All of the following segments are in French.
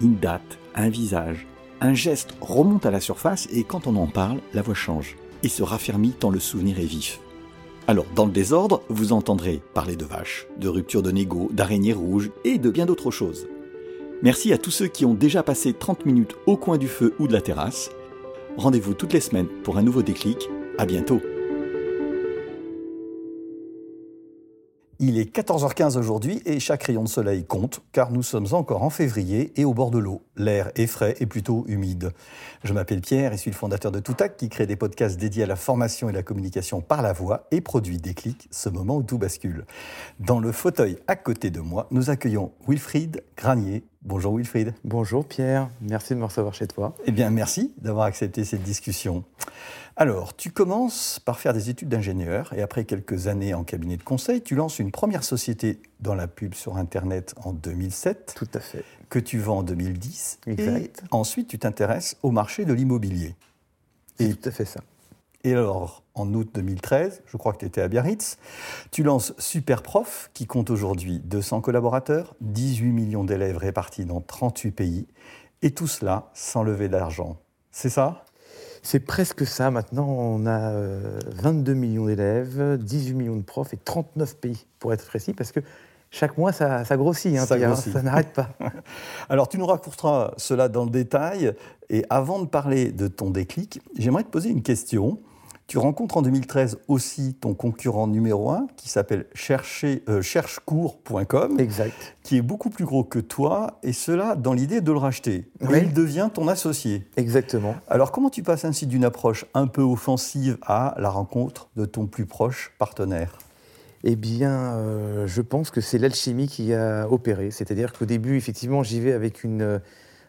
Une date, un visage, un geste remonte à la surface et quand on en parle, la voix change et se raffermit tant le souvenir est vif. Alors, dans le désordre, vous entendrez parler de vaches, de rupture de négo, d'araignées rouges et de bien d'autres choses. Merci à tous ceux qui ont déjà passé 30 minutes au coin du feu ou de la terrasse. Rendez-vous toutes les semaines pour un nouveau déclic. À bientôt. Il est 14h15 aujourd'hui et chaque rayon de soleil compte car nous sommes encore en février et au bord de l'eau. L'air est frais et plutôt humide. Je m'appelle Pierre et suis le fondateur de Toutac qui crée des podcasts dédiés à la formation et la communication par la voix et produit Déclic, ce moment où tout bascule. Dans le fauteuil à côté de moi, nous accueillons Wilfried Granier. Bonjour Wilfried. Bonjour Pierre, merci de me recevoir chez toi. Eh bien merci d'avoir accepté cette discussion. Alors, tu commences par faire des études d'ingénieur et après quelques années en cabinet de conseil, tu lances une première société dans la pub sur Internet en 2007. Tout à fait. Que tu vends en 2010. Exact. Et ensuite, tu t'intéresses au marché de l'immobilier. C'est tout à fait ça. Et alors, en août 2013, je crois que tu étais à Biarritz, tu lances Superprof, qui compte aujourd'hui 200 collaborateurs, 18 millions d'élèves répartis dans 38 pays, et tout cela sans lever d'argent. C'est ça? C'est presque ça. Maintenant, on a 22 euh, millions d'élèves, 18 millions de profs et 39 pays, pour être précis, parce que chaque mois, ça, grossit, hein, ça, ça n'arrête pas. Alors, tu nous raconteras cela dans le détail. Et avant de parler de ton déclic, j'aimerais te poser une question. Tu rencontres en 2013 aussi ton concurrent numéro un qui s'appelle euh, cherchecours.com, exact. qui est beaucoup plus gros que toi, et cela dans l'idée de le racheter. Et il devient ton associé. Exactement. Alors comment tu passes ainsi d'une approche un peu offensive à la rencontre de ton plus proche partenaire? Eh bien, euh, je pense que c'est l'alchimie qui a opéré. C'est-à-dire qu'au début, effectivement, j'y vais avec une,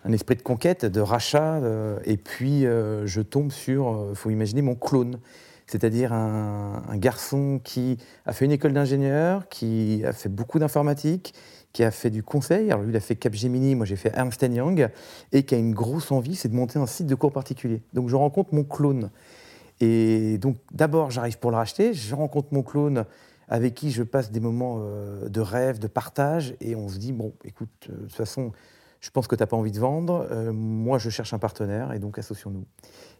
un esprit de conquête, de rachat, euh, et puis euh, je tombe sur, il euh, faut imaginer, mon clone. C'est-à-dire un, garçon qui a fait une école d'ingénieur, qui a fait beaucoup d'informatique, qui a fait du conseil. Alors lui, il a fait Capgemini, moi j'ai fait Ernst Young, et qui a une grosse envie, c'est de monter un site de cours particulier. Donc je rencontre mon clone. Et donc d'abord, j'arrive pour le racheter, je rencontre mon clone avec qui je passe des moments de rêve, de partage, et on se dit, bon, écoute, de toute façon, je pense que tu n'as pas envie de vendre, euh, moi je cherche un partenaire et donc associons-nous.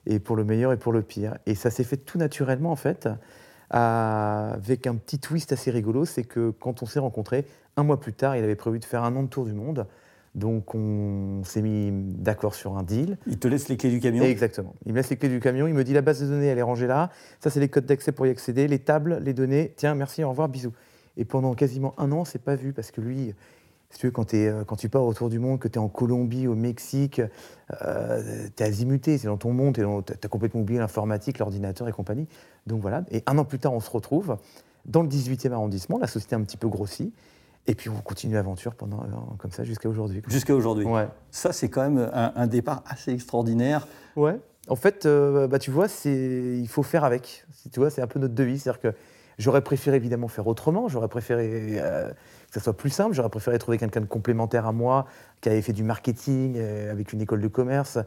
Et pour le meilleur et pour le pire. Et ça s'est fait tout naturellement en fait, avec un petit twist assez rigolo, c'est que quand on s'est rencontrés, un mois plus tard, il avait prévu de faire un an de tour du monde. Donc on s'est mis d'accord sur un deal. Il te laisse les clés du camion? Exactement. Il me laisse les clés du camion, il me dit la base de données, elle est rangée là, ça c'est les codes d'accès pour y accéder, les tables, les données, tiens, merci, au revoir, bisous. Et pendant quasiment un an, c'est pas vu parce que lui, si tu veux, quand, es, euh, quand tu pars autour du monde, que tu es en Colombie, au Mexique, euh, tu es azimuté, c'est dans ton monde, tu as complètement oublié l'informatique, l'ordinateur et compagnie. Donc voilà, et un an plus tard, on se retrouve dans le 18e arrondissement, la société a un petit peu grossi, et puis on continue l'aventure pendant euh, comme ça jusqu'à aujourd'hui. Jusqu'à aujourd'hui. Ouais. Ça, c'est quand même un, départ assez extraordinaire. Ouais. En fait, bah, tu vois, il faut faire avec. Tu vois, c'est un peu notre devise, c'est-à-dire que j'aurais préféré évidemment faire autrement. J'aurais préféré que ça soit plus simple. J'aurais préféré trouver quelqu'un de complémentaire à moi, qui avait fait du marketing euh, avec une école de commerce.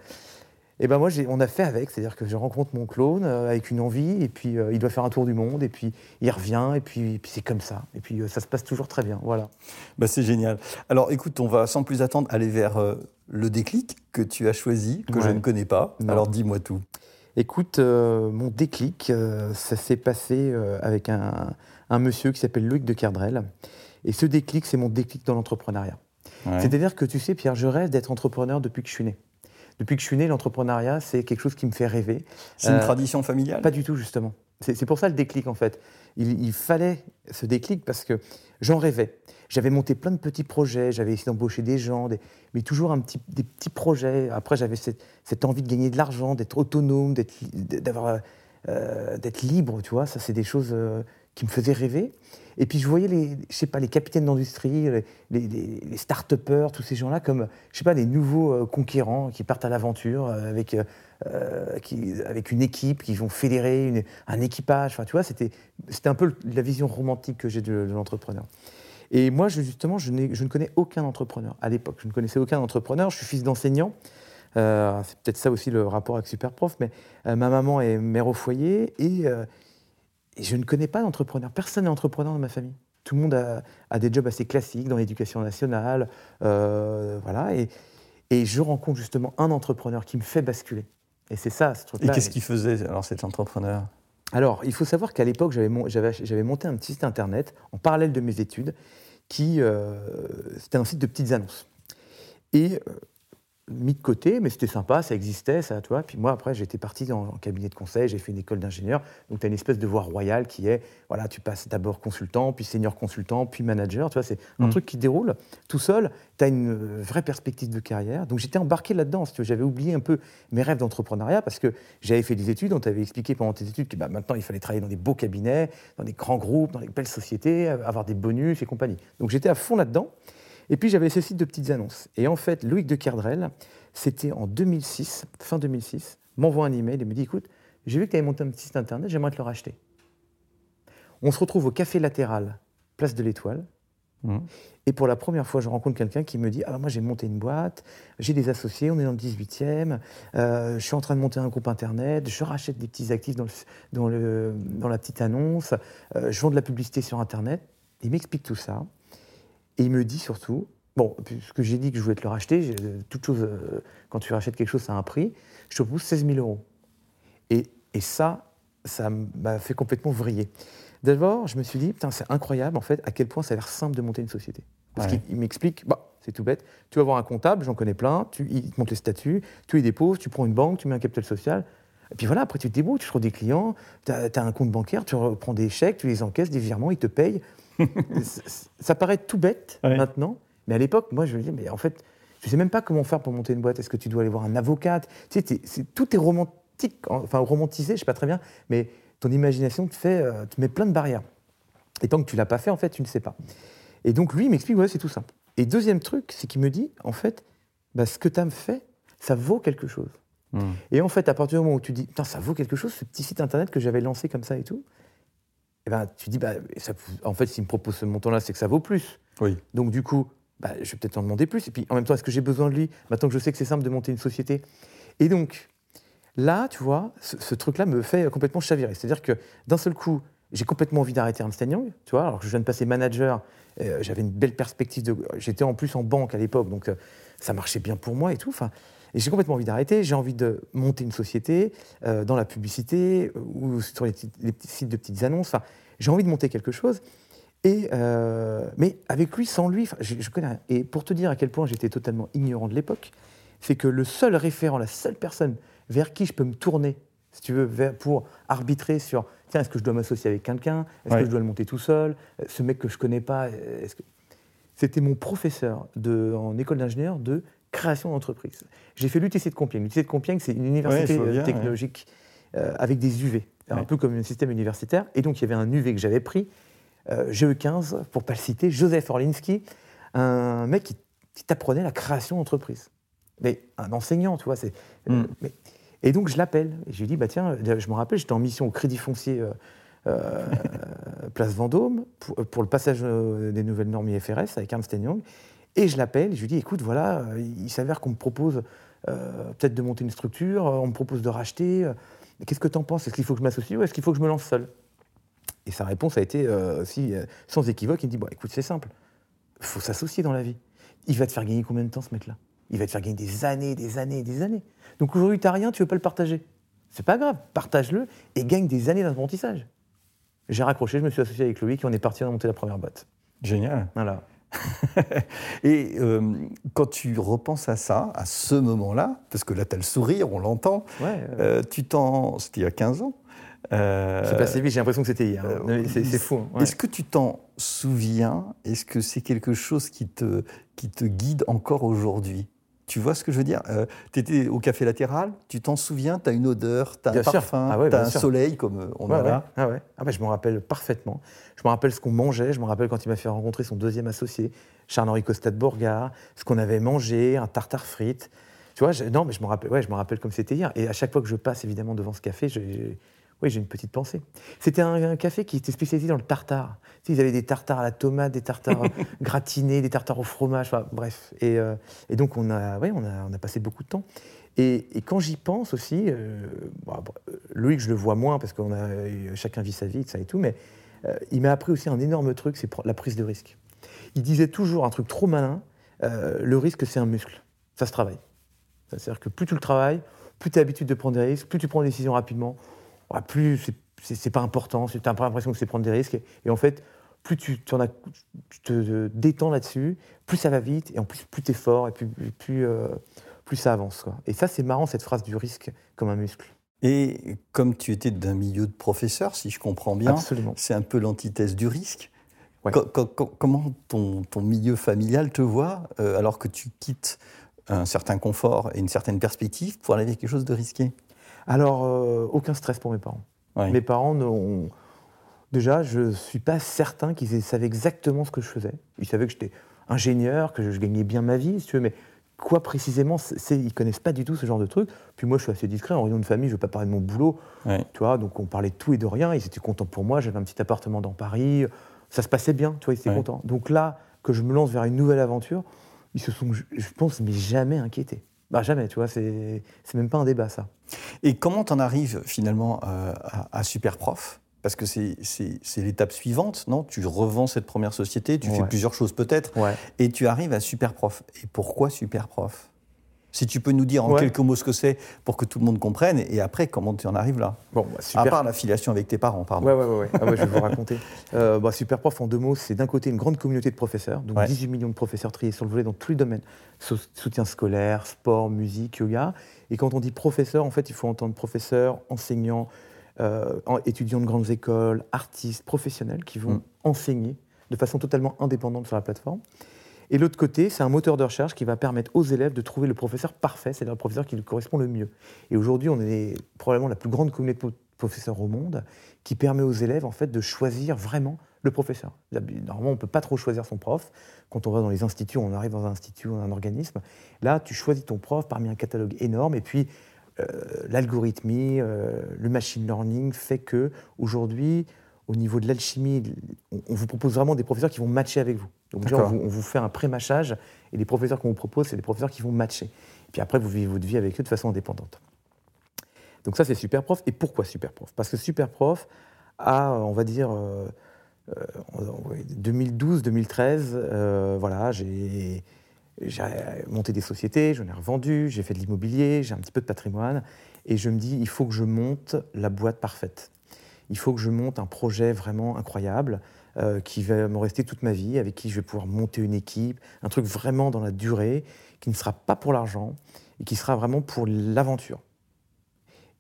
Et ben moi, on a fait avec, c'est-à-dire que je rencontre mon clone euh, avec une envie, et puis euh, il doit faire un tour du monde, et puis il revient, et puis, puis c'est comme ça. Et puis ça se passe toujours très bien, voilà. Bah, c'est génial. Alors écoute, on va sans plus attendre aller vers le déclic que tu as choisi, que je ne connais pas. Alors dis-moi tout. Écoute, mon déclic, ça s'est passé avec un, un, monsieur qui s'appelle Luc de Kerdrel, et ce déclic, c'est mon déclic dans l'entrepreneuriat. C'est-à-dire que tu sais, Pierre, je rêve d'être entrepreneur depuis que je suis né. Depuis que je suis né, l'entrepreneuriat, c'est quelque chose qui me fait rêver. C'est une euh, tradition familiale? Pas du tout, justement. C'est pour ça le déclic, en fait. Il, fallait ce déclic parce que j'en rêvais. J'avais monté plein de petits projets, j'avais essayé d'embaucher des gens, mais toujours un petit, des petits projets. Après, j'avais cette, envie de gagner de l'argent, d'être autonome, d'être euh, libre, tu vois. Ça, c'est des choses euh, qui me faisaient rêver. Et puis je voyais les, je sais pas, les capitaines d'industrie, les, start-upers, tous ces gens-là comme, je sais pas, des nouveaux euh, conquérants qui partent à l'aventure euh, avec, euh, avec une équipe, qui vont fédérer un équipage. Enfin, tu vois, c'était, c'était un peu la vision romantique que j'ai de, l'entrepreneur. Et moi, justement, je, je, ne connais aucun entrepreneur à l'époque. Je ne connaissais aucun entrepreneur. Je suis fils d'enseignant. c'est peut-être ça aussi le rapport avec Superprof, mais ma maman est mère au foyer et et je ne connais pas d'entrepreneur. Personne n'est entrepreneur dans ma famille. Tout le monde a, des jobs assez classiques dans l'éducation nationale. Euh, voilà. Et, et, je rencontre justement un entrepreneur qui me fait basculer. Et c'est ça, ce truc-là. Et qu'est-ce qu'il faisait, alors, cet entrepreneur? Alors, il faut savoir qu'à l'époque, j'avais monté un petit site internet en parallèle de mes études, qui euh, c'était un site de petites annonces. Et euh, mis de côté, mais c'était sympa, ça existait, ça, tu vois. Puis moi, après, j'étais parti en, cabinet de conseil, j'ai fait une école d'ingénieur. Donc, tu as une espèce de voie royale qui est, voilà, tu passes d'abord consultant, puis senior consultant, puis manager, tu vois, c'est un mm. truc qui déroule tout seul. Tu as une vraie perspective de carrière. Donc, j'étais embarqué là-dedans, J'avais oublié un peu mes rêves d'entrepreneuriat parce que j'avais fait des études, on t'avait expliqué pendant tes études que bah, maintenant, il fallait travailler dans des beaux cabinets, dans des grands groupes, dans des belles sociétés, avoir des bonus et compagnie. Donc, j'étais à fond là-dedans. Et puis j'avais ce site de petites annonces. Et en fait, Loïc de Kerdrel, c'était en 2006, fin 2006, m'envoie un email et me dit écoute, j'ai vu que tu avais monté un petit site internet, j'aimerais te le racheter. On se retrouve au café latéral, place de l'Étoile. Mmh. Et pour la première fois, je rencontre quelqu'un qui me dit Ah, moi j'ai monté une boîte, j'ai des associés, on est dans le 18e, euh, je suis en train de monter un groupe internet, je rachète des petits actifs dans, dans, le, dans la petite annonce, euh, je vends de la publicité sur internet. Il m'explique tout ça. Et il me dit surtout, bon, puisque j'ai dit que je voulais te le racheter, toute chose, euh, quand tu rachètes quelque chose, ça a un prix, je te propose 16 000 euros. Et, et ça, ça m'a fait complètement vriller. D'abord, je me suis dit, putain, c'est incroyable en fait à quel point ça a l'air simple de monter une société. Parce qu'il m'explique, bah, c'est tout bête, tu vas voir un comptable, j'en connais plein, tu, il te monte les statuts, tu les déposes, tu prends une banque, tu mets un capital social, et puis voilà, après tu te débrouilles, tu trouves des clients, tu as, as, un compte bancaire, tu reprends des chèques, tu les encaisses, des virements, ils te payent ça paraît tout bête maintenant, mais à l'époque, moi, je me disais, mais en fait, je ne sais même pas comment faire pour monter une boîte. Est-ce que tu dois aller voir un avocat tu sais, Tout est romantique, enfin romantisé, je ne sais pas très bien, mais ton imagination te, fait, euh, te met plein de barrières. Et tant que tu ne l'as pas fait, en fait, tu ne sais pas. Et donc, lui, il m'explique, ouais, c'est tout simple. Et deuxième truc, c'est qu'il me dit, en fait, bah, ce que tu as fait, ça vaut quelque chose. Hmm. Et en fait, à partir du moment où tu dis, ça vaut quelque chose, ce petit site internet que j'avais lancé comme ça et tout, eh ben, tu dis, bah, en fait, s'il me propose ce montant-là, c'est que ça vaut plus. Oui. Donc, du coup, bah, je vais peut-être en demander plus. Et puis, en même temps, est-ce que j'ai besoin de lui Maintenant que je sais que c'est simple de monter une société? Et donc, là, tu vois, ce, truc-là me fait complètement chavirer. C'est-à-dire que d'un seul coup, j'ai complètement envie d'arrêter Ernst Young, tu vois, alors que je viens de passer manager, euh, j'avais une belle perspective de... J'étais en plus en banque à l'époque, donc euh, ça marchait bien pour moi et tout. Enfin, et j'ai complètement envie d'arrêter. J'ai envie de monter une société euh, dans la publicité ou sur les, les, sites de petites annonces. Enfin, j'ai envie de monter quelque chose. Et, euh, mais avec lui, sans lui, je, je, connais rien. Et pour te dire à quel point j'étais totalement ignorant de l'époque, c'est que le seul référent, la seule personne vers qui je peux me tourner, si tu veux, vers, pour arbitrer sur tiens, est-ce que je dois m'associer avec quelqu'un? Est-ce que je dois le monter tout seul? Ce mec que je connais pas, est-ce que... C'était mon professeur de, en école d'ingénieur de création d'entreprise. J'ai fait l'UTC de Compiègne. L'UTC de Compiègne, c'est une université euh, technologique euh, avec des UV un peu comme un système universitaire. Et donc, il y avait un UV que j'avais pris, euh, GE15, pour pas le citer, Joseph Orlinski, un mec qui, t'apprenait la création d'entreprise. Mais un enseignant, tu vois. C'est, euh, mm. et donc, je l'appelle. Et je lui dis, bah, tiens, je me rappelle, j'étais en mission au Crédit Foncier Place Vendôme pour, le passage des nouvelles normes IFRS avec Ernst Young. Et je l'appelle, je lui dis, écoute, voilà, il s'avère qu'on me propose peut-être de monter une structure, on me propose de racheter qu'est-ce que tu en penses? Est-ce qu'il faut que je m'associe ou est-ce qu'il faut que je me lance seul? Et sa réponse a été euh, aussi euh, sans équivoque. Il me dit bon, écoute, c'est simple. Il faut s'associer dans la vie. Il va te faire gagner combien de temps ce mec-là? Il va te faire gagner des années, des années, des années. Donc aujourd'hui, tu n'as rien, tu veux pas le partager. C'est pas grave, partage-le et gagne des années d'apprentissage. J'ai raccroché, je me suis associé avec Loïc et on est parti à monter la première boîte. Génial. Voilà. et euh, quand tu repenses à ça, à ce moment-là, parce que là, tu as le sourire, on l'entend, euh, tu t'en. C'était il y a 15 ans. Euh, c'est passé vite, j'ai l'impression que c'était hier. c'est fou. Hein. Est-ce que tu t'en souviens? Est-ce que c'est quelque chose qui te, qui te guide encore aujourd'hui? Tu vois ce que je veux dire euh, Tu étais au café latéral, tu t'en souviens, tu as une odeur, tu as un parfum, ah tu as un soleil comme euh, on a là. Ah ouais. Ah bah, je me rappelle parfaitement. Je me rappelle ce qu'on mangeait, je me rappelle quand il m'a fait rencontrer son deuxième associé, Charles-Henri Costa de Bourgard, ce qu'on avait mangé, un tartare frites. Tu vois, non, mais je me rappelle, ouais, je me rappelle comme c'était hier. Et à chaque fois que je passe évidemment devant ce café, oui, j'ai une petite pensée. C'était un, café qui était spécialisé dans le tartare. Tu ils avaient des tartares à la tomate, des tartares gratinés, des tartares au fromage, bref. Euh, et, donc, on a, ouais, on, a, on a passé beaucoup de temps. Et, quand j'y pense aussi, euh, Loïc, je le vois moins parce qu'on a chacun vit sa vie, ça et tout, mais euh, il m'a appris aussi un énorme truc, c'est la prise de risque. Il disait toujours un truc trop malin, le risque, c'est un muscle. Ça se travaille. C'est-à-dire que plus tu le travailles, plus tu as l'habitude de prendre des risques, plus tu prends des décisions rapidement, plus c'est pas important, tu n'as pas l'impression que c'est prendre des risques. Et, en fait, plus tu, as, te détends là-dessus, plus ça va vite, et en plus, plus tu es fort, et plus, plus, euh, plus ça avance. Et ça, c'est marrant, cette phrase du risque comme un muscle. Et comme tu étais d'un milieu de professeur, si je comprends bien, c'est un peu l'antithèse du risque. comment ton, ton, milieu familial te voit euh, alors que tu quittes un certain confort et une certaine perspective pour aller vers quelque chose de risqué? Alors, euh, aucun stress pour mes parents. Mes parents, ont... déjà, je ne suis pas certain qu'ils savaient exactement ce que je faisais. Ils savaient que j'étais ingénieur, que je gagnais bien ma vie, si tu veux, mais quoi précisément, ils ne connaissent pas du tout ce genre de truc. Puis moi, je suis assez discret. En réunion de famille, je ne veux pas parler de mon boulot. Tu vois, donc on parlait de tout et de rien. Ils étaient contents pour moi. J'avais un petit appartement dans Paris. Ça se passait bien, tu vois, ils étaient contents. Donc là, que je me lance vers une nouvelle aventure, ils se sont, je pense, mais jamais inquiétés. Bah jamais, tu vois, c'est même pas un débat ça. Et comment t'en arrives finalement euh, à, Superprof Parce que c'est l'étape suivante, non? Tu revends cette première société, tu fais plusieurs choses peut-être, et tu arrives à Superprof. Et pourquoi Superprof si tu peux nous dire en quelques mots ce que c'est pour que tout le monde comprenne, et après, comment tu en arrives là bon, bah, super... À part l'affiliation avec tes parents, pardon. Oui, oui, oui. je vais vous raconter. Euh, bah, Superprof, en deux mots, c'est d'un côté une grande communauté de professeurs, donc 18 millions de professeurs triés sur le volet dans tous les domaines soutien scolaire, sport, musique, yoga. Et quand on dit professeur, en fait, il faut entendre professeur, enseignant, euh, étudiants de grandes écoles, artistes, professionnels qui vont mm. enseigner de façon totalement indépendante sur la plateforme. Et l'autre côté, c'est un moteur de recherche qui va permettre aux élèves de trouver le professeur parfait, c'est-à-dire le professeur qui lui correspond le mieux. Et aujourd'hui, on est probablement la plus grande communauté de professeurs au monde qui permet aux élèves en fait de choisir vraiment le professeur. Normalement, on ne peut pas trop choisir son prof. Quand on va dans les instituts, on arrive dans un institut, un organisme. Là, tu choisis ton prof parmi un catalogue énorme. Et puis, euh, l'algorithmie, euh, le machine learning fait que aujourd'hui, au niveau de l'alchimie, on, vous propose vraiment des professeurs qui vont matcher avec vous. Donc déjà, on vous, fait un pré-machage, et les professeurs qu'on vous propose, c'est des professeurs qui vont matcher. Et puis après, vous vivez votre vie avec eux de façon indépendante. Donc ça, c'est Superprof. Et pourquoi Superprof Parce que Superprof a, on va dire, 2012-2013, euh, euh, voilà, j'ai monté des sociétés, j'en ai revendu, j'ai fait de l'immobilier, j'ai un petit peu de patrimoine, et je me dis, il faut que je monte la boîte parfaite il faut que je monte un projet vraiment incroyable euh, qui va me rester toute ma vie, avec qui je vais pouvoir monter une équipe, un truc vraiment dans la durée, qui ne sera pas pour l'argent et qui sera vraiment pour l'aventure.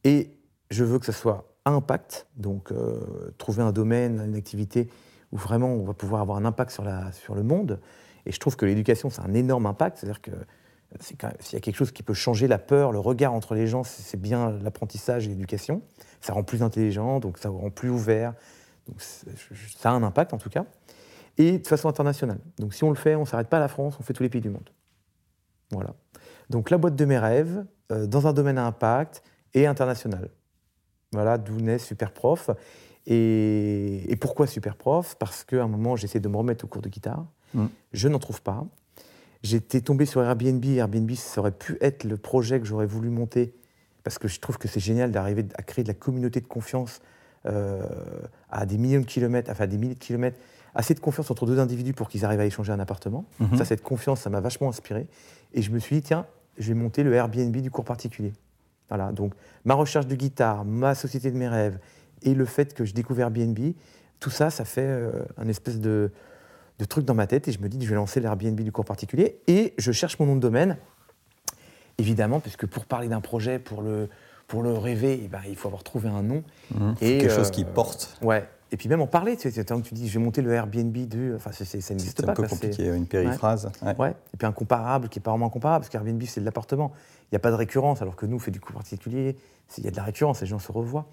Et je veux que ce soit à impact, donc euh, trouver un domaine, une activité où vraiment on va pouvoir avoir un impact sur, la, sur le monde. Et je trouve que l'éducation, c'est un énorme impact, c'est-à-dire que s'il y a quelque chose qui peut changer la peur, le regard entre les gens, c'est bien l'apprentissage et l'éducation. Ça rend plus intelligent, donc ça rend plus ouvert. Donc ça a un impact en tout cas. Et de façon internationale. Donc si on le fait, on ne s'arrête pas à la France, on fait tous les pays du monde. Voilà. Donc la boîte de mes rêves, euh, dans un domaine à impact et international. Voilà d'où naît Superprof. Et, et pourquoi Superprof? Parce qu'à un moment, j'essaie de me remettre au cours de guitare. Mmh. Je n'en trouve pas. J'étais tombé sur Airbnb. Airbnb, ça aurait pu être le projet que j'aurais voulu monter parce que je trouve que c'est génial d'arriver à créer de la communauté de confiance euh, à des millions de kilomètres, enfin à des milliers de kilomètres, assez de confiance entre deux individus pour qu'ils arrivent à échanger un appartement. Mhm. Ça, cette confiance, ça m'a vachement inspiré. Et je me suis dit, tiens, je vais monter le Airbnb du cours particulier. Voilà, donc ma recherche de guitare, ma société de mes rêves et le fait que je découvre Airbnb, tout ça, ça fait euh, un espèce de, de truc dans ma tête et je me dis, je vais lancer l'Airbnb du cours particulier et je cherche mon nom de domaine évidemment, puisque pour parler d'un projet, pour le, pour le rêver, eh ben, il faut avoir trouvé un nom. Mmh. et, quelque chose qui euh, porte. Ouais. et puis même en parler, tu sais, tant que tu dis, j'ai monté le Airbnb de. Enfin, ça n'existe pas. C'est un peu compliqué, une périphrase. Ouais. Et puis un comparable qui n'est pas vraiment comparable, parce qu'Airbnb, c'est de l'appartement. Il n'y a pas de récurrence, alors que nous, on fait du coup particulier. Il y a de la récurrence, les gens se revoient.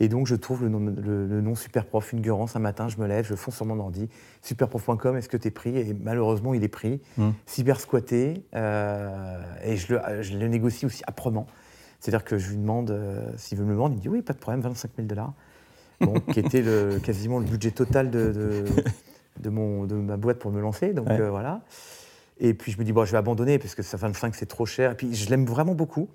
Et donc, je trouve le nom, le, nom Superprof Fulgurance. Un matin, je me lève, je fonce sur mon ordi. Superprof.com, est-ce que tu es pris? Et malheureusement, il est pris. Mmh. Cyber squatté. Euh, et je le, je le, négocie aussi âprement. C'est-à-dire que je lui demande euh, s'il veut me le vendre. Il me dit oui, pas de problème, 25 000 dollars. Bon, qui était le, quasiment le budget total de, de, mon, de ma boîte pour me lancer. Donc euh, voilà. Et puis je me dis, bon, je vais abandonner parce que ça 25, c'est trop cher. Et puis je l'aime vraiment beaucoup.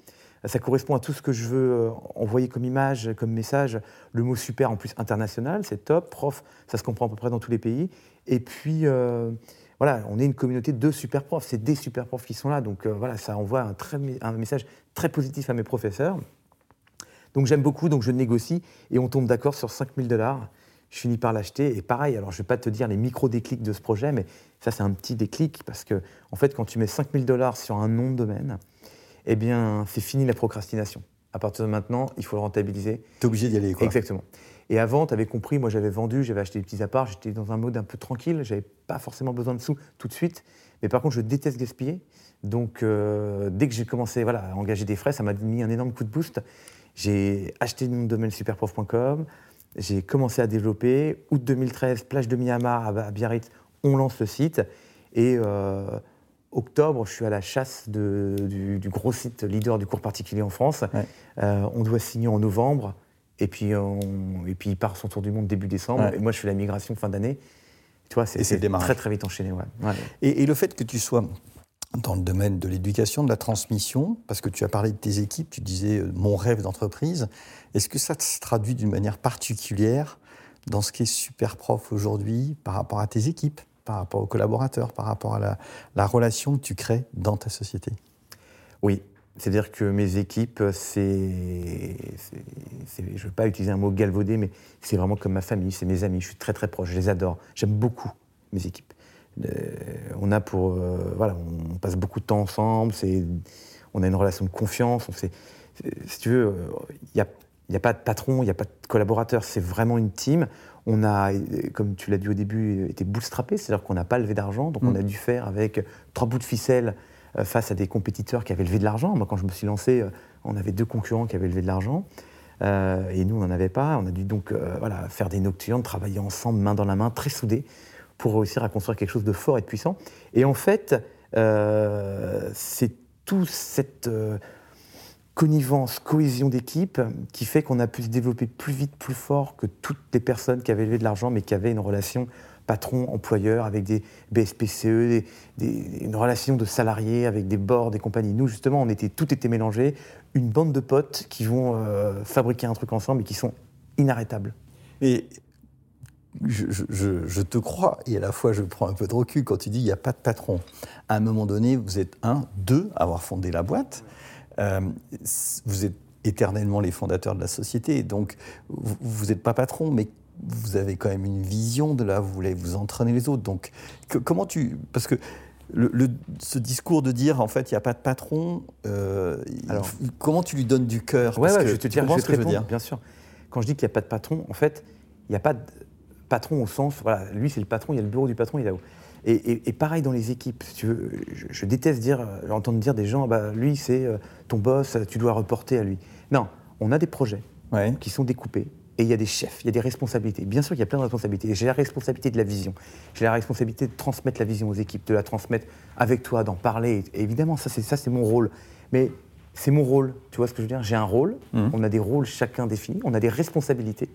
Ça correspond à tout ce que je veux euh, envoyer comme image, comme message. Le mot super, en plus international, c'est top. Prof, ça se comprend à peu près dans tous les pays. Et puis, euh, voilà, on est une communauté de super profs. C'est des super profs qui sont là. Donc, euh, voilà, ça envoie un, un message très positif à mes professeurs. Donc, j'aime beaucoup, donc je négocie et on tombe d'accord sur 5000 dollars. Je finis par l'acheter. Et pareil, alors je ne vais pas te dire les micro-déclics de ce projet, mais ça, c'est un petit déclic parce que, en fait, quand tu mets 5000 dollars sur un nom de domaine, eh bien, c'est fini la procrastination. À partir de maintenant, il faut le rentabiliser. Tu es obligé d'y aller, quoi. Exactement. Et avant, tu avais compris, moi j'avais vendu, j'avais acheté des petits apparts, j'étais dans un mode un peu tranquille, j'avais pas forcément besoin de sous tout de suite. Mais par contre, je déteste gaspiller. Donc, euh, dès que j'ai commencé voilà, à engager des frais, ça m'a mis un énorme coup de boost. J'ai acheté mon domaine superprof.com, j'ai commencé à développer. Août 2013, plage de Myanmar à Biarritz, on lance le site. Et euh, octobre, je suis à la chasse du, gros site leader du cours particulier en France. Euh, on doit signer en novembre, et puis, et puis il part son tour du monde début décembre. Et moi, je fais la migration fin d'année. Tu vois, c'est très très vite enchaîné. Et, le fait que tu sois dans le domaine de l'éducation, de la transmission, parce que tu as parlé de tes équipes, tu disais euh, mon rêve d'entreprise, est-ce que ça se traduit d'une manière particulière dans ce qui est super prof aujourd'hui par rapport à tes équipes? Par rapport aux collaborateurs, par rapport à la, relation que tu crées dans ta société Oui, c'est-à-dire que mes équipes, c'est, je ne veux pas utiliser un mot galvaudé, mais c'est vraiment comme ma famille, c'est mes amis, je suis très très proche, je les adore, j'aime beaucoup mes équipes. Euh, on a pour, euh, voilà, on passe beaucoup de temps ensemble, on a une relation de confiance, on si tu veux, il n'y a pas de patron, il n'y a pas de collaborateur, c'est vraiment une team. On a, comme tu l'as dit au début, été bootstrappé, c'est-à-dire qu'on n'a pas levé d'argent, donc on a mm. dû faire avec trois bouts de ficelle euh, face à des compétiteurs qui avaient levé de l'argent. Moi, quand je me suis lancé, euh, on avait deux concurrents qui avaient levé de l'argent. Euh, et nous, on n'en avait pas. On a dû donc voilà, faire des nocturnes, travailler ensemble, main dans la main, très soudés, pour réussir à construire quelque chose de fort et de puissant. Et en fait, c'est tout cette connivence, cohésion d'équipe qui fait qu'on a pu se développer plus vite, plus fort que toutes les personnes qui avaient levé de l'argent mais qui avaient une relation patron-employeur avec des BSPCE, une relation de salariés avec des boards, des compagnies. Nous, justement, on était, tout était mélangé, une bande de potes qui vont euh, fabriquer un truc ensemble et qui sont inarrêtables. Je, je, te crois, et à la fois je prends un peu de recul quand tu dis il n'y a pas de patron. À un moment donné, vous êtes un, deux, à avoir fondé la boîte. Euh, vous êtes éternellement les fondateurs de la société, donc vous n'êtes pas patron, mais vous avez quand même une vision de là, vous voulez vous entraîner les autres. Donc comment tu... Parce que le, ce discours de dire en fait il n'y a pas de patron, euh, Alors, comment tu lui donnes du cœur? Ouais, je te, dire, je te dire. bien sûr. Quand je dis qu'il n'y a pas de patron, en fait, il n'y a pas de patron au sens, voilà, lui c'est le patron, il y a le bureau du patron, il est là-haut. Et, pareil dans les équipes. tu veux, je, déteste dire, euh, entendre dire des gens, bah, lui c'est euh, ton boss, tu dois reporter à lui. Non, on a des projets qui sont découpés. Et il y a des chefs, il y a des responsabilités. Bien sûr, il y a plein de responsabilités. J'ai la responsabilité de la vision. J'ai la responsabilité de transmettre la vision aux équipes, de la transmettre avec toi, d'en parler. évidemment, ça, c'est ça, c'est mon rôle. Mais c'est mon rôle. Tu vois ce que je veux dire? J'ai un rôle. Mmh. On a des rôles chacun définis. On a des responsabilités.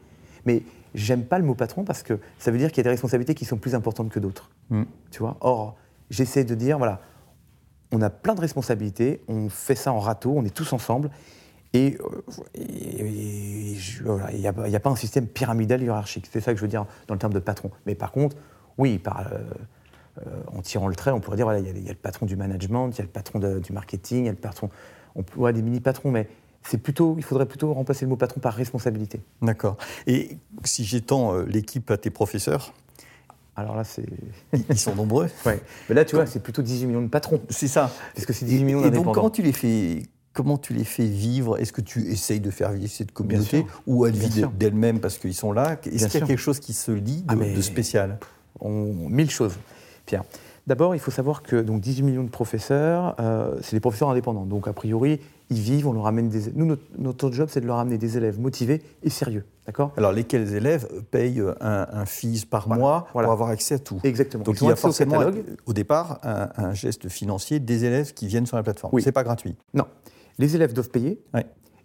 Mais j'aime pas le mot patron parce que ça veut dire qu'il y a des responsabilités qui sont plus importantes que d'autres. Mm. Tu vois Or, j'essaie de dire, voilà, on a plein de responsabilités, on fait ça en râteau, on est tous ensemble. Et il n'y a, pas un système pyramidal hiérarchique. C'est ça que je veux dire dans le terme de patron. Mais par contre, oui, par, euh, euh, en tirant le trait, on pourrait dire, voilà, il y, a le patron du management, il y a le patron du marketing, il y a le patron, on des mini-patrons, mais c'est plutôt, il faudrait plutôt remplacer le mot patron par responsabilité. D'accord. Et si j'étends euh, l'équipe à tes professeurs? Alors là, c'est. Ils sont nombreux. Ouais. Mais là, tu vois, c'est plutôt 18 millions de patrons. C'est ça. Parce que c'est 18 millions d'indépendants. Et donc, comment tu les fais comment tu les fais vivre? Est-ce que tu essayes de faire vivre cette communauté ou elle vit d'elle-même parce qu'ils sont là? Est-ce qu'il y a quelque chose qui se lie de, ah, spécial? on, Mille choses, Pierre. D'abord, il faut savoir que donc, 18 millions de professeurs, euh, c'est des professeurs indépendants. Donc, a priori, ils vivent, on leur amène des... Nous, notre, job, c'est de leur amener des élèves motivés et sérieux. D'accord? Alors, lesquels élèves payent un, un fees par mois pour avoir accès à tout? Exactement. Donc, il y a forcément, au, départ, un, geste financier des élèves qui viennent sur la plateforme. Oui. C'est pas gratuit. Non. Les élèves doivent payer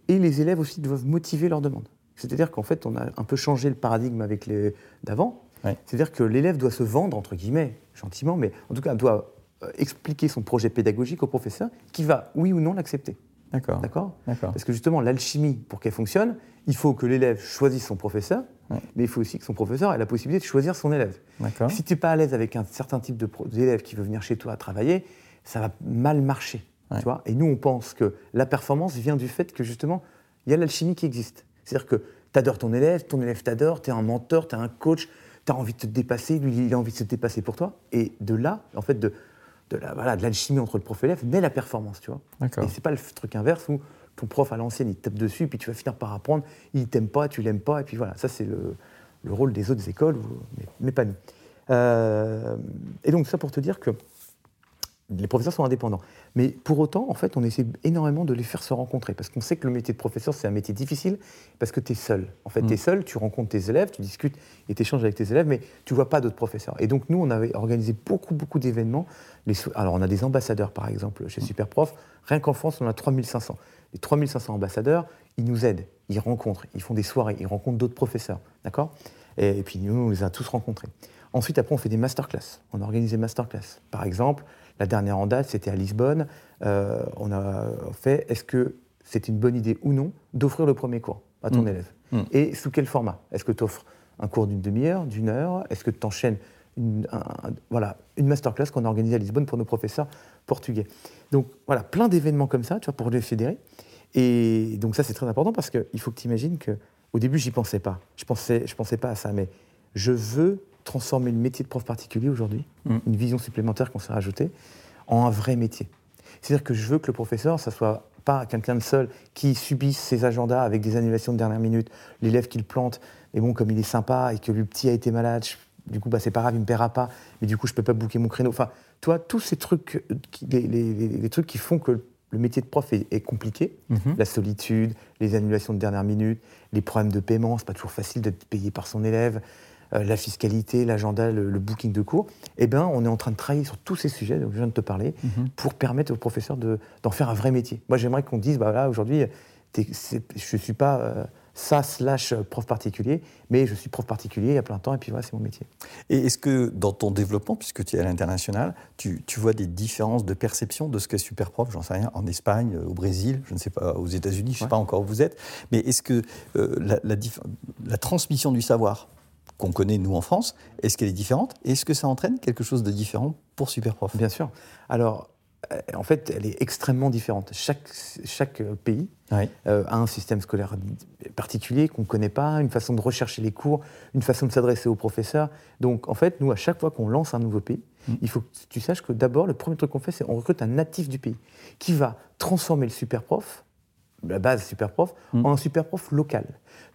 et les élèves aussi doivent motiver leur demande. C'est-à-dire qu'en fait, on a un peu changé le paradigme avec les d'avant. C'est-à-dire que l'élève doit se vendre, entre guillemets, gentiment, mais en tout cas, doit euh, expliquer son projet pédagogique au professeur qui va, oui ou non, l'accepter. D'accord. D'accord Parce que justement, l'alchimie, pour qu'elle fonctionne, il faut que l'élève choisisse son professeur, mais il faut aussi que son professeur ait la possibilité de choisir son élève. Si tu n'es pas à l'aise avec un certain type d'élève qui veut venir chez toi travailler, ça va mal marcher. Tu vois Et nous, on pense que la performance vient du fait que justement, il y a l'alchimie qui existe. C'est-à-dire que tu adores ton élève, ton élève t'adore, tu es un mentor, tu es un coach, tu as envie de te dépasser, lui, il a envie de se dépasser pour toi. Et de là, en fait, de, de l'alchimie entre le prof et l'élève, naît la performance, tu vois. Et c'est pas le truc inverse où ton prof à l'ancienne, il te tape dessus, puis tu vas finir par apprendre, il t'aime pas, tu l'aimes pas, et puis voilà. Ça, c'est le, le, rôle des autres écoles, mais, pas nous. Euh, et donc, ça pour te dire que les professeurs sont indépendants. Mais pour autant, en fait, on essaie énormément de les faire se rencontrer. Parce qu'on sait que le métier de professeur, c'est un métier difficile, parce que tu es seul. En fait, tu es mm. seul, tu rencontres tes élèves, tu discutes et tu échanges avec tes élèves, mais tu vois pas d'autres professeurs. Et donc, nous, on avait organisé beaucoup, beaucoup d'événements. Alors, on a des ambassadeurs, par exemple, chez mm. Superprof. Rien qu'en France, on a 3500. Les 3500 ambassadeurs, ils nous aident, ils rencontrent, ils font des soirées, ils rencontrent d'autres professeurs. D'accord? Et, et puis, nous, on les a tous rencontrés. Ensuite, après, on fait des masterclass. On a organisé des masterclass. Par exemple, la dernière en date, c'était à Lisbonne. Euh, on a fait est-ce que c'est une bonne idée ou non d'offrir le premier cours à ton mm. élève mm. Et sous quel format Est-ce que tu offres un cours d'une demi-heure, d'une heure Est-ce que tu enchaînes une, voilà, une masterclass qu'on a organisée à Lisbonne pour nos professeurs portugais Donc voilà, plein d'événements comme ça, tu vois, pour les fédérer. Et donc ça, c'est très important parce qu'il faut que tu imagines que au début, j'y pensais pas. Je pensais, je pensais pas à ça, mais je veux transformer le métier de prof particulier aujourd'hui, mm. une vision supplémentaire qu'on s'est rajoutée, en un vrai métier. C'est-à-dire que je veux que le professeur, ça soit pas quelqu'un de seul qui subisse ses agendas avec des annulations de dernière minute, l'élève qui le plante, mais bon, comme il est sympa et que le petit a été malade, du coup, bah, c'est pas grave, il me paiera pas, mais du coup, je peux pas bouquer mon créneau. Enfin, toi, tous ces trucs, les, trucs qui font que le métier de prof est, compliqué, mm-hmm. la solitude, les annulations de dernière minute, les problèmes de paiement, c'est pas toujours facile d'être payé par son élève, euh, la fiscalité, l'agenda, le, booking de cours, eh ben, on est en train de travailler sur tous ces sujets dont je viens de te parler mhm. pour permettre aux professeurs d'en faire un vrai métier. Moi, j'aimerais qu'on dise, bah là, aujourd'hui, je ne suis pas euh, ça slash prof particulier, mais je suis prof particulier à plein temps et puis voilà, c'est mon métier. Et est-ce que dans ton développement, puisque tu es à l'international, tu, vois des différences de perception de ce qu'est super prof, j'en sais rien, en Espagne, au Brésil, je ne sais pas, aux États-Unis, je ne sais pas encore où vous êtes, mais est-ce que euh, la, la transmission du savoir qu'on connaît nous en France, est-ce qu'elle est différente Est-ce que ça entraîne quelque chose de différent pour Superprof? Bien sûr. Alors, euh, en fait, elle est extrêmement différente. Chaque, chaque pays euh, a un système scolaire particulier qu'on ne connaît pas, une façon de rechercher les cours, une façon de s'adresser aux professeurs. Donc, en fait, nous, à chaque fois qu'on lance un nouveau pays, mm. il faut que tu saches que d'abord, le premier truc qu'on fait, c'est on recrute un natif du pays qui va transformer le superprof, la base superprof, mm. en superprof local.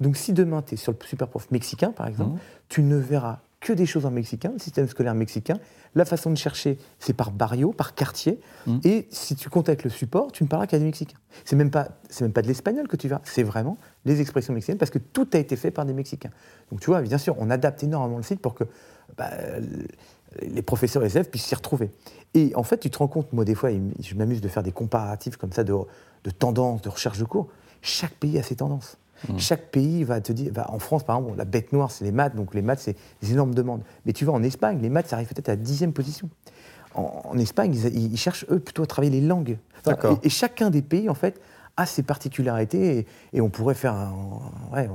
Donc si demain tu es sur le super prof mexicain, par exemple, mmh. tu ne verras que des choses en mexicain, le système scolaire mexicain. La façon de chercher, c'est par barrio, par quartier. Mmh. Et si tu contactes le support, tu ne parleras qu'à des Mexicains. C'est même pas, c'est même pas de l'espagnol que tu vas, c'est vraiment les expressions mexicaines parce que tout a été fait par des Mexicains. Donc tu vois, bien sûr, on adapte énormément le site pour que bah, les professeurs et les élèves puissent s'y retrouver. Et en fait, tu te rends compte, moi des fois, je m'amuse de faire des comparatifs comme ça de, de tendances, de recherche de cours. Chaque pays a ses tendances. Mm. Chaque pays va te dire, en France par exemple, la bête noire c'est les maths, donc les maths c'est des énormes demandes. Mais tu vois en Espagne, les maths ça arrive peut-être à la dixième position. En, Espagne, ils, cherchent eux plutôt à travailler les langues. et, chacun des pays en fait a ses particularités et, on pourrait faire euh,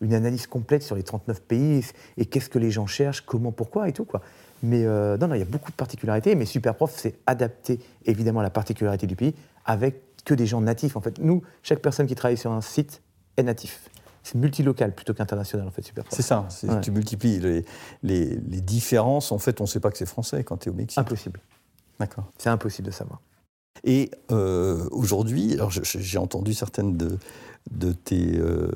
une analyse complète sur les 39 pays et, qu'est-ce que les gens cherchent, comment, pourquoi et tout quoi. Mais euh, non, non, il y a beaucoup de particularités, mais Superprof, c'est adapté évidemment à la particularité du pays avec que des gens natifs. En fait, nous, chaque personne qui travaille sur un site est natif. C'est multilocal plutôt qu'international, en fait, super. C'est ça, tu multiplies les, les, les, différences. En fait, on ne sait pas que c'est français quand tu es au Mexique. Impossible. D'accord. C'est impossible de savoir. Et euh, aujourd'hui, alors j'ai entendu certaines de, de tes euh,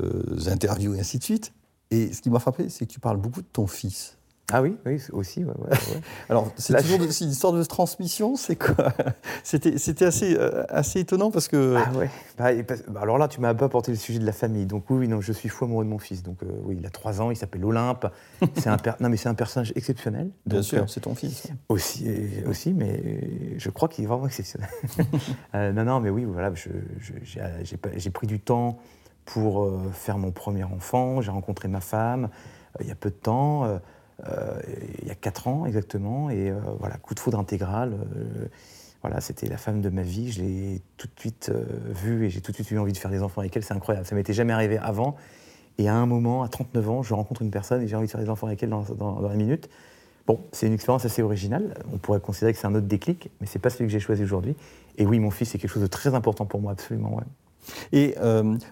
interviews et ainsi de suite, et ce qui m'a frappé, c'est que tu parles beaucoup de ton fils. Ah oui, oui, aussi. Ouais, ouais, Alors, c'est toujours une histoire de transmission, c'est quoi C'était assez, euh, assez étonnant parce que. Ah ouais. Bah, bah, alors là, tu m'as pas porté le sujet de la famille. Donc oui, non, je suis fou amoureux de mon fils. Donc euh, oui, il a trois ans, il s'appelle Olympe. C'est un non, mais c'est un personnage exceptionnel. Bien sûr, euh, c'est ton fils. Aussi, aussi, mais je crois qu'il est vraiment exceptionnel. non, non, mais oui, voilà, j'ai pris du temps pour faire mon premier enfant. J'ai rencontré ma femme il y a peu de temps. Euh, il y a 4 ans exactement. Et euh, voilà, coup de foudre intégral. Euh, voilà, c'était la femme de ma vie. Je l'ai tout de suite vue et j'ai tout de suite eu envie de faire des enfants avec elle. C'est incroyable. Ça m'était jamais arrivé avant. Et à un moment, à 39 ans, je rencontre une personne et j'ai envie de faire des enfants avec elle dans, dans, la minute. Bon, c'est une expérience assez originale. On pourrait considérer que c'est un autre déclic, mais c'est pas celui que j'ai choisi aujourd'hui. Et oui, mon fils, c'est quelque chose de très important pour moi, absolument. Et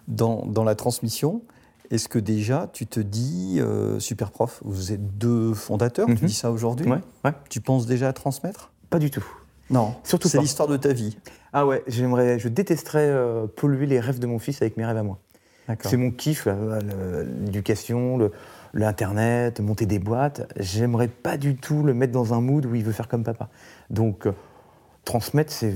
dans, dans, la transmission, est-ce que déjà, tu te dis, euh, super prof, vous êtes deux fondateurs, tu mhm. dis ça aujourd'hui ouais, Tu penses déjà à transmettre? Pas du tout. Non, surtout c'est l'histoire de ta vie. Ah ouais, j'aimerais, je détesterais euh, polluer les rêves de mon fils avec mes rêves à moi. C'est mon kiff, l'éducation, l'internet, monter des boîtes. J'aimerais pas du tout le mettre dans un mood où il veut faire comme papa. Donc, euh, transmettre, c'est,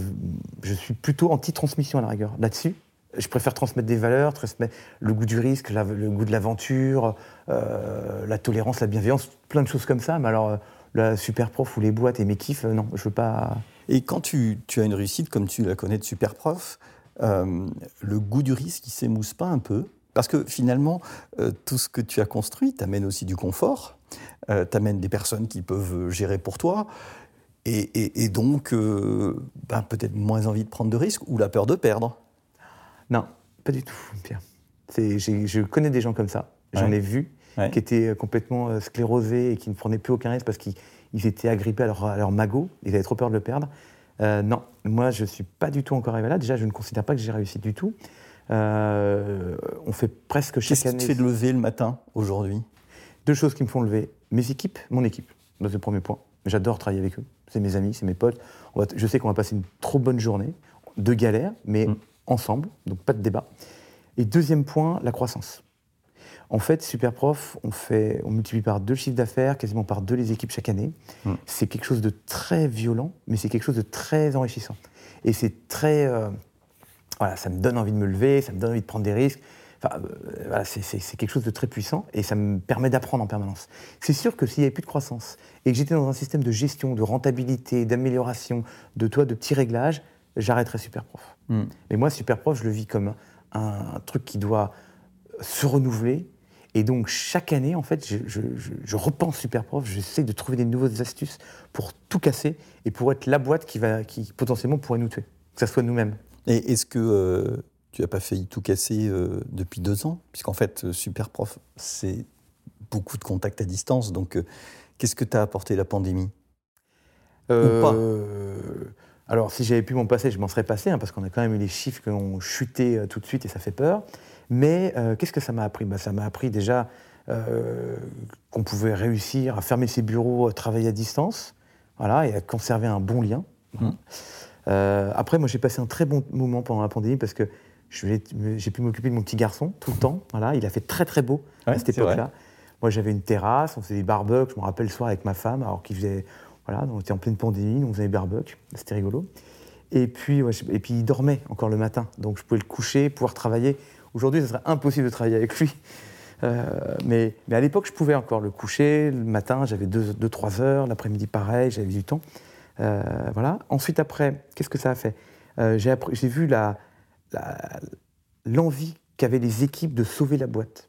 je suis plutôt anti-transmission à la rigueur. Là-dessus, je préfère transmettre des valeurs, transmettre le goût du risque, le goût de l'aventure, euh, la tolérance, la bienveillance, plein de choses comme ça. Mais alors, euh, la super prof ou les boîtes et mes kiffs, euh, non, je veux pas. Et quand tu, as une réussite comme tu la connais de super prof, le goût du risque, il s'émousse pas un peu? Parce que finalement, tout ce que tu as construit t'amène aussi du confort, t'amène des personnes qui peuvent gérer pour toi. Et, donc, ben, peut-être moins envie de prendre de risques ou la peur de perdre. Non, pas du tout, Pierre. Je connais des gens comme ça, j'en ai vu, qui étaient euh, complètement euh, sclérosés et qui ne prenaient plus aucun risque parce qu'ils étaient agrippés à leur, magot, ils avaient trop peur de le perdre. Euh, non, moi je ne suis pas du tout encore arrivé là. Déjà, je ne considère pas que j'ai réussi du tout. on fait presque chaque année. Qu'est-ce qui te fait lever le matin aujourd'hui? Deux choses qui me font lever mes équipes, mon équipe. C'est le premier point. J'adore travailler avec eux. C'est mes amis, c'est mes potes. je sais qu'on va passer une trop bonne journée, de galère, mais mm ensemble, donc pas de débat. Et deuxième point, la croissance. En fait, Superprof, on, fait, on multiplie par deux chiffres d'affaires, quasiment par deux les équipes chaque année. Hmm. C'est quelque chose de très violent, mais c'est quelque chose de très enrichissant. Et c'est très. Euh, voilà, ça me donne envie de me lever, ça me donne envie de prendre des risques. Enfin, euh, voilà, c'est quelque chose de très puissant et ça me permet d'apprendre en permanence. C'est sûr que s'il n'y avait plus de croissance et que j'étais dans un système de gestion, de rentabilité, d'amélioration, de toi, de petits réglages, j'arrêterai Superprof. Hmm. Mais moi, Superprof, je le vis comme un, truc qui doit se renouveler. Et donc, chaque année, en fait, je, je, je, repense Superprof, j'essaie de trouver des nouvelles astuces pour tout casser et pour être la boîte qui, va, qui potentiellement pourrait nous tuer, que ce soit nous-mêmes. Et est-ce que euh, tu n'as pas failli tout casser euh, depuis deux ans? Puisqu'en fait, euh, Superprof, c'est beaucoup de contacts à distance. Donc, qu'est-ce que t'as apporté la pandémie? Ou pas? Alors, si j'avais pu m'en passer, je m'en serais passé, hein, parce qu'on a quand même eu des chiffres qui ont chuté euh, tout de suite et ça fait peur. Mais euh, qu'est-ce que ça m'a appris? Bah, Ça m'a appris déjà euh, qu'on pouvait réussir à fermer ses bureaux, à travailler à distance, voilà, et à conserver un bon lien. Mmh. après, moi, j'ai passé un très bon moment pendant la pandémie parce que j'ai pu m'occuper de mon petit garçon tout le temps. Voilà, il a fait très très beau à cette époque-là. Moi, j'avais une terrasse, on faisait des barbecues, je me rappelle le soir avec ma femme, alors qu'il faisait voilà, on était en pleine pandémie, on faisait des barbecues, c'était rigolo. Et puis, et puis il dormait encore le matin, donc je pouvais le coucher, pouvoir travailler. Aujourd'hui, ce serait impossible de travailler avec lui. Euh, mais, mais, à l'époque, je pouvais encore le coucher. Le matin, j'avais 2-3 heures. L'après-midi, pareil, j'avais du temps. Euh, voilà. Ensuite, après, qu'est-ce que ça a fait? Euh, J'ai vu l'envie la, qu'avaient les équipes de sauver la boîte.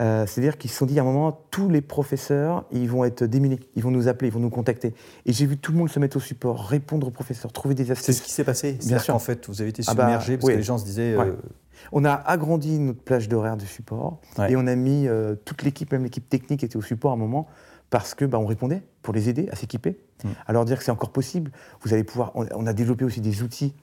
Euh, c'est-à-dire qu'ils se sont dit à un moment, tous les professeurs, ils vont être démunis, ils vont nous appeler, ils vont nous contacter. Et j'ai vu tout le monde se mettre au support, répondre aux professeurs, trouver des astuces. C'est ce qui s'est passé. Bien sûr. En fait, vous avez été ah bah, submergé parce que les gens se disaient. Euh, on a agrandi notre plage d'horaire de support et on a mis euh, toute l'équipe, même l'équipe technique était au support à un moment parce que bah, on répondait pour les aider à s'équiper. Mm. Alors dire que c'est encore possible, vous allez pouvoir. on a développé aussi des outils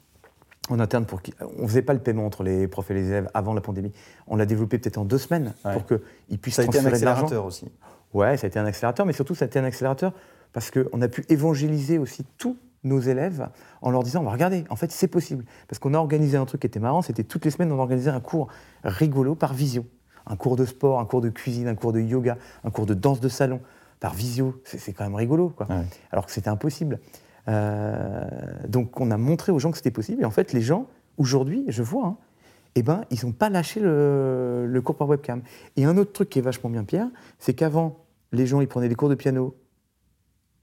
en interne pour on faisait pas le paiement entre les profs et les élèves avant la pandémie. On l'a développé peut-être en deux semaines pour qu'ils puissent ça a été un accélérateur aussi. Ouais, ça a été un accélérateur, mais surtout ça a été un accélérateur parce qu'on a pu évangéliser aussi tous nos élèves en leur disant, regardez, en fait c'est possible. Parce qu'on a organisé un truc qui était marrant, c'était toutes les semaines on organisait un cours rigolo par visio. Un cours de sport, un cours de cuisine, un cours de yoga, un cours de danse de salon, par visio. C'est quand même rigolo, quoi. Alors que c'était impossible. Euh, donc on a montré aux gens que c'était possible. Et en fait, les gens, aujourd'hui, je vois, hein, eh ben, ils n'ont pas lâché le, le, cours par webcam. Et un autre truc qui est vachement bien, Pierre, c'est qu'avant, les gens, ils prenaient des cours de piano.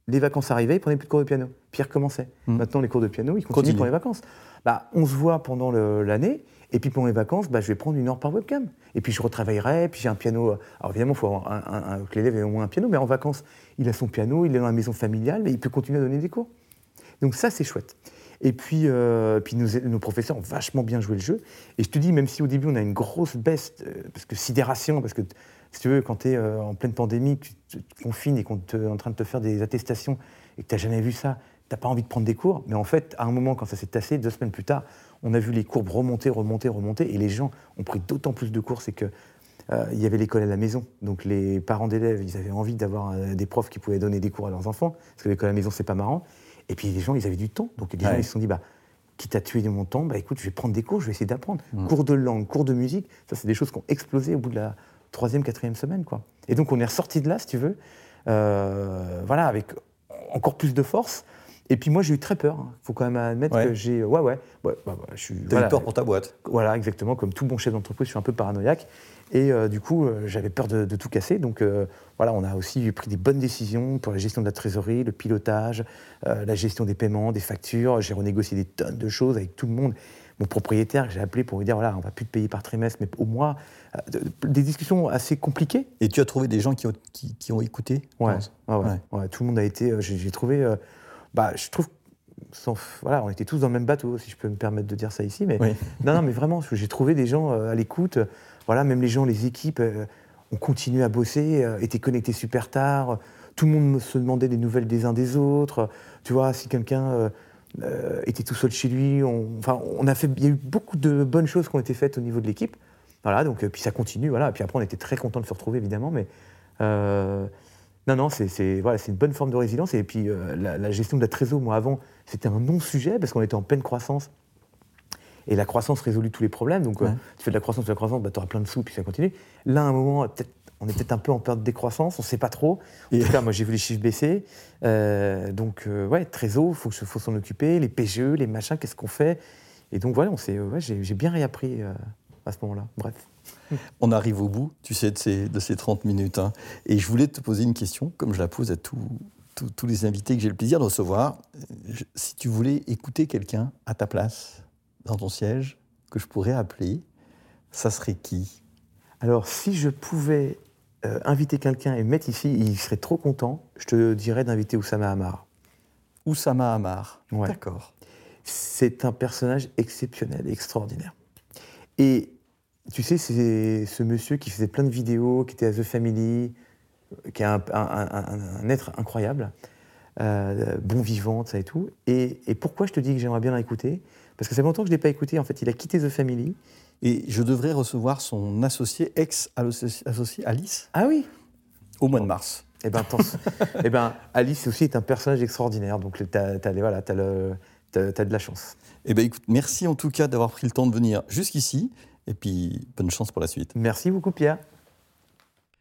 Les vacances arrivaient, ils prenaient plus de cours de piano. Pierre commençait. Hmm. Maintenant, les cours de piano, ils continuent pour les vacances. Bah, on se voit pendant l'année, et puis pendant les vacances, bah, je vais prendre une heure par webcam. Et puis je retravaillerai, puis j'ai un piano. Alors évidemment, il faut un, que l'élève ait au moins un piano, mais en vacances, il a son piano, il est dans la maison familiale, mais il peut continuer à donner des cours. Donc ça, c'est chouette. Et puis, euh, puis nos, professeurs ont vachement bien joué le jeu. Et je te dis, même si au début on a une grosse baisse, euh, parce que sidération, parce que si tu veux, quand tu es euh, en pleine pandémie, tu te confines et qu'on est en train de te faire des attestations et que tu n'as jamais vu ça, tu n'as pas envie de prendre des cours. Mais en fait, à un moment, quand ça s'est tassé, deux semaines plus tard, on a vu les courbes remonter, remonter, remonter. Et les gens ont pris d'autant plus de cours. C'est que il y avait l'école à la maison. Donc les parents d'élèves, ils avaient envie d'avoir des profs qui pouvaient donner des cours à leurs enfants. Parce que l'école à la maison, c'est pas marrant. Et puis les gens, ils avaient du temps. Donc les gens, ils se sont dit, bah, quitte à tuer mon temps, bah, écoute, je vais prendre des cours, je vais essayer d'apprendre. Mm. Cours de langue, cours de musique, ça, c'est des choses qui ont explosé au bout de la troisième, quatrième semaine. Quoi. Et donc on est ressorti de là, si tu veux, euh, voilà, avec encore plus de force. Et puis moi, j'ai eu très peur. Il hein. faut quand même admettre que j'ai. Ouais, ouais. ouais bah, bah, je suis. T'as eu peur pour ta boîte. Voilà, exactement. Comme tout bon chef d'entreprise, je suis un peu paranoïaque. Et euh, du coup, euh, j'avais peur de, tout casser. Donc euh, voilà, on a aussi pris des bonnes décisions pour la gestion de la trésorerie, le pilotage, la gestion des paiements, des factures. J'ai renégocié des tonnes de choses avec tout le monde. Mon propriétaire, j'ai appelé pour lui dire voilà, on va plus te payer par trimestre, mais au mois. des discussions assez compliquées. Et tu as trouvé des gens qui ont, qui, ont écouté ouais, ouais, Tout le monde a été. J'ai trouvé. bah, je trouve voilà, on était tous dans le même bateau, si je peux me permettre de dire ça ici. Mais non, non, mais vraiment, j'ai trouvé des gens à l'écoute. Voilà, même les gens, les équipes euh, ont continué à bosser, euh, étaient connectés super tard. Tout le monde se demandait des nouvelles des uns des autres. Tu vois, si quelqu'un euh, était tout seul chez lui, on, enfin, on a fait, il y a eu beaucoup de bonnes choses qui ont été faites au niveau de l'équipe. Voilà, donc puis ça continue. Voilà, puis après on était très content de se retrouver évidemment, mais non, non, c'est voilà, une bonne forme de résilience. Et puis la, gestion de la trésor, moi avant, c'était un non-sujet parce qu'on était en pleine croissance. Et la croissance résout tous les problèmes. Donc, euh, tu fais de la croissance, de la croissance, bah, tu auras plein de sous, puis ça continue. Là, à un moment, on est peut-être un peu en perte de décroissance, on ne sait pas trop. En tout cas, moi, j'ai vu les chiffres baisser. Euh, donc, euh, ouais, Trésor, il faut, faut s'en occuper. Les PGE, les machins, qu'est-ce qu'on fait? Et donc, voilà, ouais, j'ai bien réappris à ce moment-là. Bref. On arrive au bout, tu sais, de ces, de ces 30 minutes. Hein. Et je voulais te poser une question, comme je la pose à tous les invités que j'ai le plaisir de recevoir. si tu voulais écouter quelqu'un à ta place, dans ton siège que je pourrais appeler, ça serait qui? Alors, si je pouvais euh, inviter quelqu'un et mettre ici, il serait trop content, je te dirais d'inviter Oussama Hamar. Oussama Hamar, d'accord. C'est un personnage exceptionnel, extraordinaire. Et tu sais, c'est ce monsieur qui faisait plein de vidéos, qui était à The Family, qui est un, être incroyable, euh, bon vivant, ça et tout. Et, et pourquoi je te dis que j'aimerais bien l'écouter? Parce que c'est longtemps que je ne l'ai pas écouté. En fait, il a quitté The Family. Et je devrais recevoir son associé, ex-associé Alice. Ah oui Au mois de mars. Eh bien, eh ben, Alice aussi est un personnage extraordinaire. Donc, tu as, voilà, as, as, de la chance. Eh bien, écoute, merci en tout cas d'avoir pris le temps de venir jusqu'ici. Et puis, bonne chance pour la suite. Merci beaucoup, Pierre.